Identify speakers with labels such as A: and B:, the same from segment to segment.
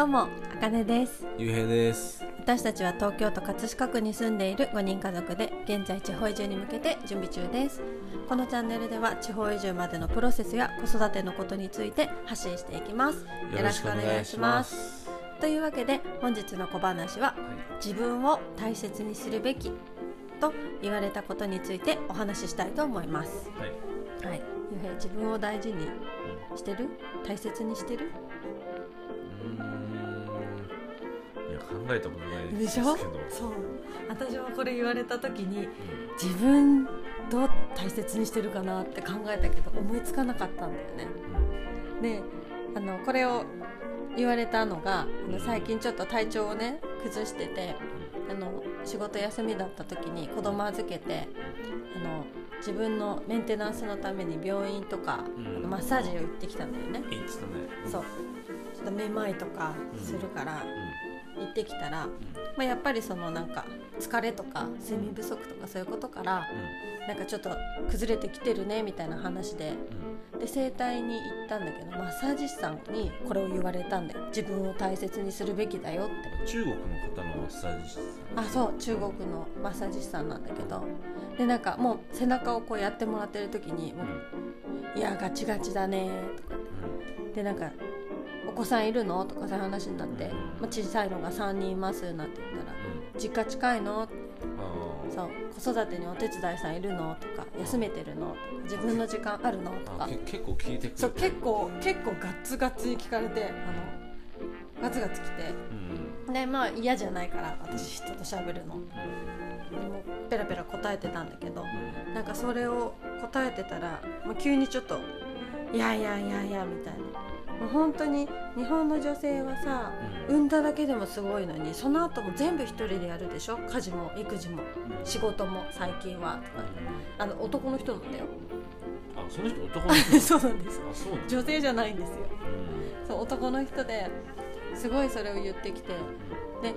A: どうも、あかねです。
B: ゆうへいです。
A: 私たちは東京都葛飾区に住んでいる5人家族で、現在地方移住に向けて準備中です。このチャンネルでは地方移住までのプロセスや子育てのことについて発信していきます。よろしくお願いします。
B: す。
A: というわけで、本日の小話は、自分を大切にするべきと言われたことについてお話ししたいと思います。
B: はい。はい。
A: はい。ゆうへい、自分を大事にしてる？大切にしてる？
B: 考えたことない
A: でしょ
B: ですけど。
A: そう。私もこれ言われた時に自分どう大切にしてるかなって考えたけど思いつかなかったんだよね。であのこれを言われたのがあの最近ちょっと体調をね崩しててあの仕事休みだった時に子供預けてあの自分のメンテナンスのために病院とか、
B: うん。
A: マッサージを行ってきたんだよね、
B: うん。
A: そう。ちょっとめまいとかするから、行ってきたら、まあ、やっぱりそのなんか疲れとか睡眠不足とかそういうことからなんかちょっと崩れてきてるねみたいな話で
B: うん。うん。
A: で整体に行ったんだけどマッサージ師さんにこれを言われたんだよ自分を大切にするべきだよって
B: 中国の方のマッサージ師さん。
A: あそう中国のマッサージ師さんなんだけどでなんかもう背中をこうやってもらってる時にも
B: うん。
A: う「いやガチガチだね」とかでなんか「お子さんいるの?」とかそういう話になって
B: うん「
A: まあ、小さいのが3人います」なんて言ったら「実家近いの?」ってそう子育てにお手伝いさんいるの？とか休めてるの？とか自分の時間あるの？と
B: あ。あ
A: か
B: け結構聞いてくる。
A: そう結構結構ガッツガツに聞かれてあのガツガツ来て
B: うん。
A: でまあ嫌じゃないから私人と喋るのでもペラペラ答えてたんだけど
B: うん。
A: なんかそれを答えてたらもう急にちょっと「いやいやいやいや」みたいなもう本当に日本の女性はさ
B: うん。
A: 産んだだけでもすごいのにその後も全部一人でやるでしょ？家事も育児も
B: うん
A: 仕事も最近はとかあの男の人なんだよ
B: あ、その人男の人。
A: そうなんです
B: あ、そう。
A: 女性じゃないんですよ
B: うん。
A: そう男の人ですごいそれを言ってきてで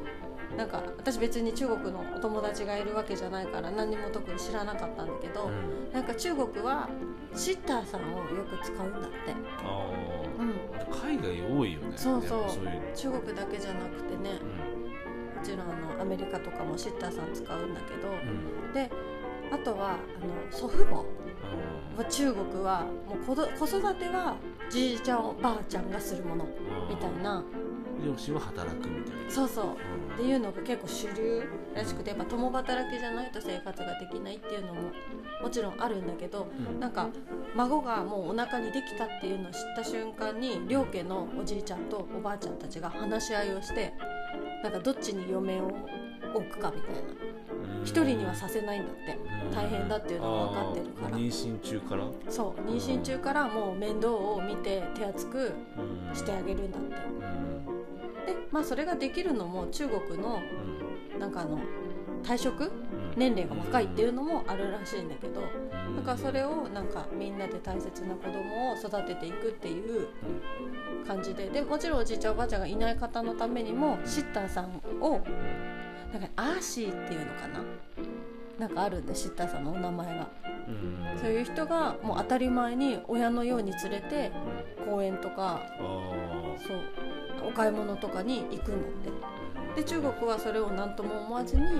A: なんか私別に中国のお友達がいるわけじゃないから何にも特に知らなかったんだけど、
B: うん。
A: なんか中国はシッターさんをよく使うんだって、
B: あ
A: うん、
B: あ。海外多いよね。
A: そうそう。中国だけじゃなくてね
B: うん。
A: もちろんあのアメリカとかもシッターさん使うんだけど、
B: うん。
A: であとはあの祖父母中国はもう子育てはじいちゃんおばあちゃんがするもの
B: ー
A: みたい。な
B: 両親は働くみたいな。
A: そうそう。
B: うん。
A: っていうのが結構主流らしくてやっぱ共働きじゃないと生活ができないっていうのももちろんあるんだけど
B: うん。
A: なんか孫がもうお腹にできたっていうのを知った瞬間に両家のおじいちゃんとおばあちゃんたちが話し合いをしてなんかどっちに嫁を置くかみたいな。
B: うん。
A: 一人にはさせないんだって。大変だっていうのは分かってるから。
B: 妊娠中から、
A: そう。妊娠中からもう面倒を見て手厚く
B: うん。
A: してあげるんだって。
B: うん
A: でまあそれができるのも中国のなんかあの退職？
B: うん。
A: 年齢が若いっていうのもあるらしいんだけど
B: うん。
A: だからそれをなんかみんなで大切な子供を育てていくっていう感じででもちろんおじいちゃんおばあちゃんがいない方のためにもシッターさんをなんかアーシーっていうのかな？なんかあるんでシッターさんのお名前が。そういう人がもう当たり前に親のように連れて公園とか
B: あ
A: そうお買い物とかに行くんだって。で中国はそれを何とも思わずに
B: ー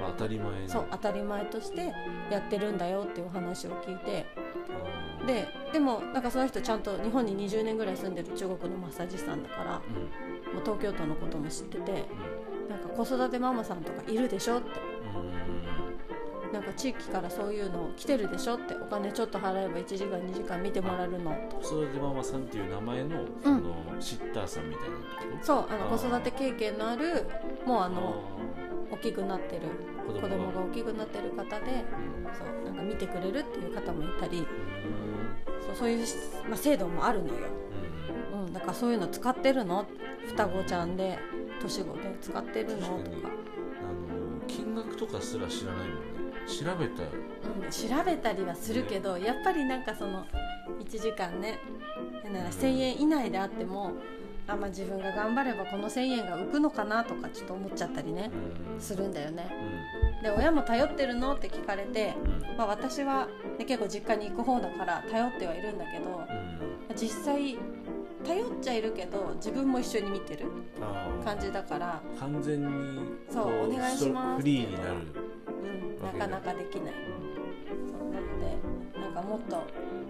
B: まあ当たり前に
A: そう当たり前としてやってるんだよっていうお話を聞いて。ででもなんかその人ちゃんと日本に20年ぐらい住んでる中国のマッサージ師さんだから
B: うん。
A: もう東京都のことも知っててなんか子育てママさんとかいるでしょって。
B: うん
A: なんか地域からそういうの来てるでしょってお金ちょっと払えば1時間2時間見てもらえるの。
B: 子育てママさんっていう名前のそのシッターさんみたいな
A: そうあの子育て経験のあるもうあ
B: あ
A: の大きくなってる
B: 子
A: 子供が大きくなってる方で
B: うん。
A: そうなんか見てくれるっていう方もいたり。
B: うん。
A: そうそういう、まあ、制度もあるのよ、
B: うん。
A: うん、だからそういうの使ってるの？双子ちゃんで年子で使ってるの？とか。
B: あの金額とかすら知らないもんね調べた？よ
A: うん、調べたりはするけどやっぱりなんかその1時間ねなら1000円以内であってもあ、まあ、自分が頑張ればこの1000円が浮くのかなとかちょっと思っちゃったりね
B: うん。
A: するんだよね。
B: うん。
A: で親も頼ってるのって聞かれて、
B: うん。
A: まあ、私は、ね、結構実家に行く方だから頼ってはいるんだけど
B: うん。
A: 実際頼っちゃいるけど自分も一緒に見てる感じだから、
B: 完全に
A: そう
B: こ
A: お願いします
B: フリーになる。
A: うん、なかなかできない。そう。なのでなんかもっと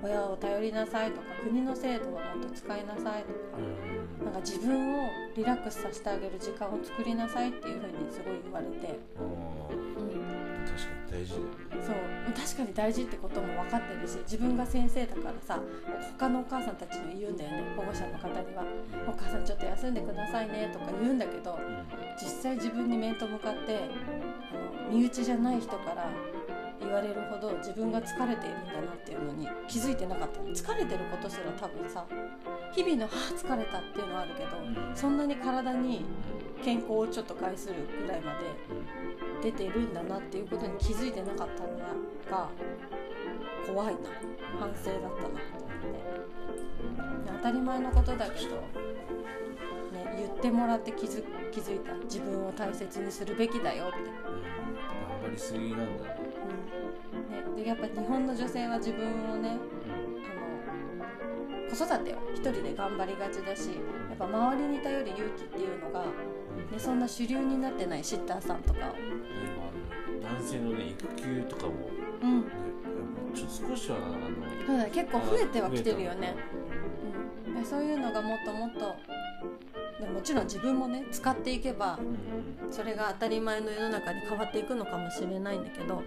A: 親を頼りなさいとか国の制度はもっと使いなさいとか
B: うん。
A: なんか自分をリラックスさせてあげる時間を作りなさいっていう風にすごい言われて、
B: 大事
A: そう。確かに大事ってことも分かってるし自分が先生だからさ他のお母さんたちに言うんだよね。保護者の方には「お母さんちょっと休んでくださいね」とか言うんだけど実際自分に面と向かってあの身内じゃない人から言われるほど自分が疲れているんだなっていうのに気づいてなかったの。疲れてることすら多分さ日々の「はあ疲れた」っていうのはあるけど
B: うん。
A: そんなに体に健康をちょっと害するぐらいまで出てるんだなっていうことに気づいてなかったのが怖いな反省だったなと思って。当たり前のことだけど、ね、言ってもらって気づ気づいた。自分を大切にするべきだよって、
B: うん。頑張りすぎなんだね
A: でやっぱ日本の女性は自分をねあの子育てを一人で頑張りがちだしやっぱ周りに頼る勇気っていうのが、ね、
B: うん
A: そんな主流になってないシッターさんとか。
B: 男性のね育休とかもね
A: うん、
B: ちょっと少しはあの
A: そうだね結構増えてはきてるよね。うん、でそういうのがもっともっとでもちろん自分もね使っていけば
B: うん
A: それが当たり前の世の中に変わっていくのかもしれないんだけど、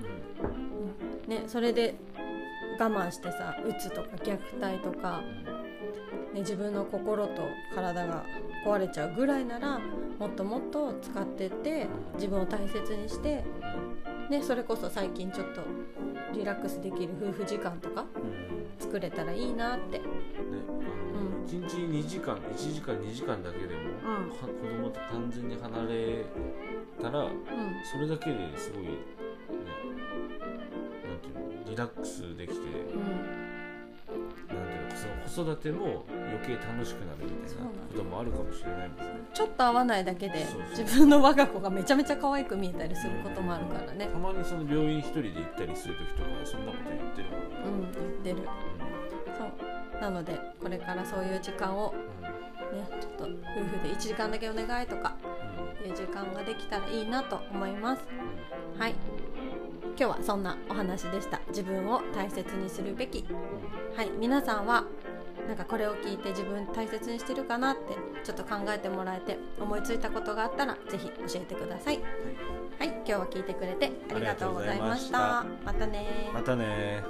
B: うん
A: ね、それで我慢してさうつとか虐待とか、ね、自分の心と体が壊れちゃうぐらいならもっともっと使ってって自分を大切にして、ね、それこそ最近ちょっとリラックスできる夫婦時間とか
B: うん。
A: 作れたらいいなって
B: 1日2時間1時間2時間だけでも、
A: うん。
B: は子供と完全に離れたら
A: うん。
B: それだけですごい、ね、なんていうのリラックスできて、
A: うん。
B: なんていうのその子育ても余計楽しくなるみたいなこともあるかもしれないもんね。
A: ちょっと合わないだけで自分の我が子がめちゃめちゃ可愛く見えたりすることもあるからね。
B: たまにその病院一人で行ったりする時とかそんなこと言ってる。もんね。
A: うん言ってる。そうなのでこれからそういう時間をねちょっと夫婦で1時間だけお願いとかいう時間ができたらいいなと思います。はい。今日はそんなお話でした。自分を大切にするべき。はい。皆さんはなんかこれを聞いて自分大切にしてるかなってちょっと考えてもらえて思いついたことがあったらぜひ教えてください。はい。今日は聞いてくれてありがとうございました。また。ね
B: またね